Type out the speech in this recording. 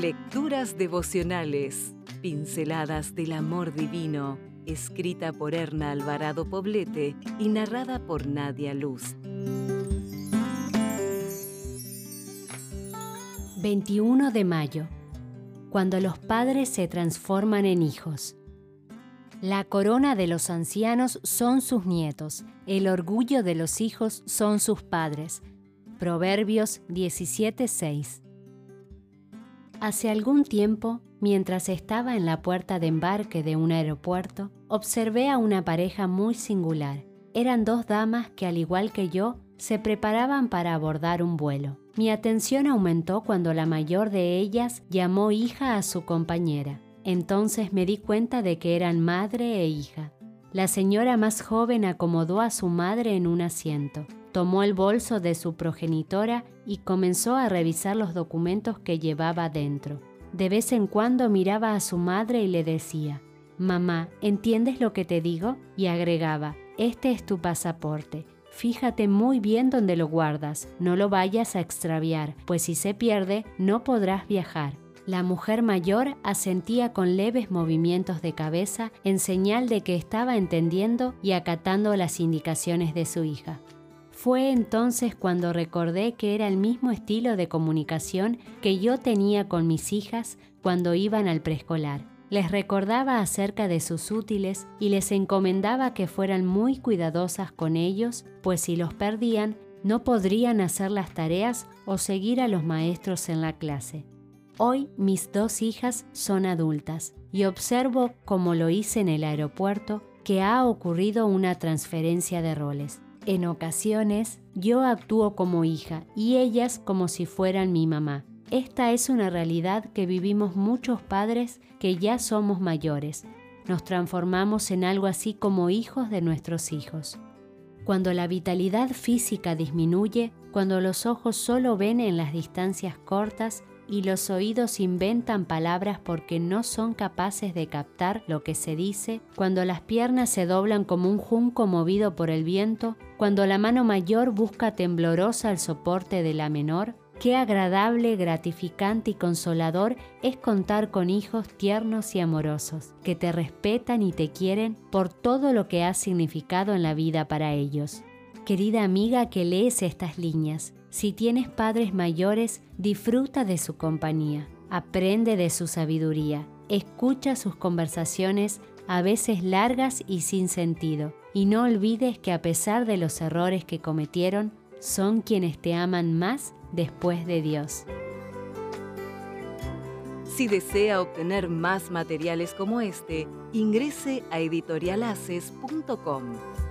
Lecturas devocionales, pinceladas del amor divino, escrita por Erna Alvarado Poblete y narrada por Nadia Luz. 21 de mayo, cuando los padres se transforman en hijos. La corona de los ancianos son sus nietos, el orgullo de los hijos son sus padres. Proverbios 17:6 Hace algún tiempo, mientras estaba en la puerta de embarque de un aeropuerto, observé a una pareja muy singular. Eran dos damas que, al igual que yo, se preparaban para abordar un vuelo. Mi atención aumentó cuando la mayor de ellas llamó hija a su compañera. Entonces me di cuenta de que eran madre e hija. La señora más joven acomodó a su madre en un asiento, tomó el bolso de su progenitora y comenzó a revisar los documentos que llevaba dentro. De vez en cuando miraba a su madre y le decía, Mamá, ¿entiendes lo que te digo? Y agregaba, Este es tu pasaporte. Fíjate muy bien dónde lo guardas, no lo vayas a extraviar, pues si se pierde no podrás viajar. La mujer mayor asentía con leves movimientos de cabeza en señal de que estaba entendiendo y acatando las indicaciones de su hija. Fue entonces cuando recordé que era el mismo estilo de comunicación que yo tenía con mis hijas cuando iban al preescolar. Les recordaba acerca de sus útiles y les encomendaba que fueran muy cuidadosas con ellos, pues si los perdían, no podrían hacer las tareas o seguir a los maestros en la clase. Hoy mis dos hijas son adultas y observo, como lo hice en el aeropuerto, que ha ocurrido una transferencia de roles. En ocasiones yo actúo como hija y ellas como si fueran mi mamá. Esta es una realidad que vivimos muchos padres que ya somos mayores. Nos transformamos en algo así como hijos de nuestros hijos. Cuando la vitalidad física disminuye, cuando los ojos solo ven en las distancias cortas y los oídos inventan palabras porque no son capaces de captar lo que se dice, cuando las piernas se doblan como un junco movido por el viento, cuando la mano mayor busca temblorosa el soporte de la menor, qué agradable, gratificante y consolador es contar con hijos tiernos y amorosos, que te respetan y te quieren por todo lo que has significado en la vida para ellos. Querida amiga que lees estas líneas, si tienes padres mayores, disfruta de su compañía, aprende de su sabiduría, escucha sus conversaciones a veces largas y sin sentido, y no olvides que a pesar de los errores que cometieron, son quienes te aman más después de Dios. Si desea obtener más materiales como este, ingrese a editorialaces.com.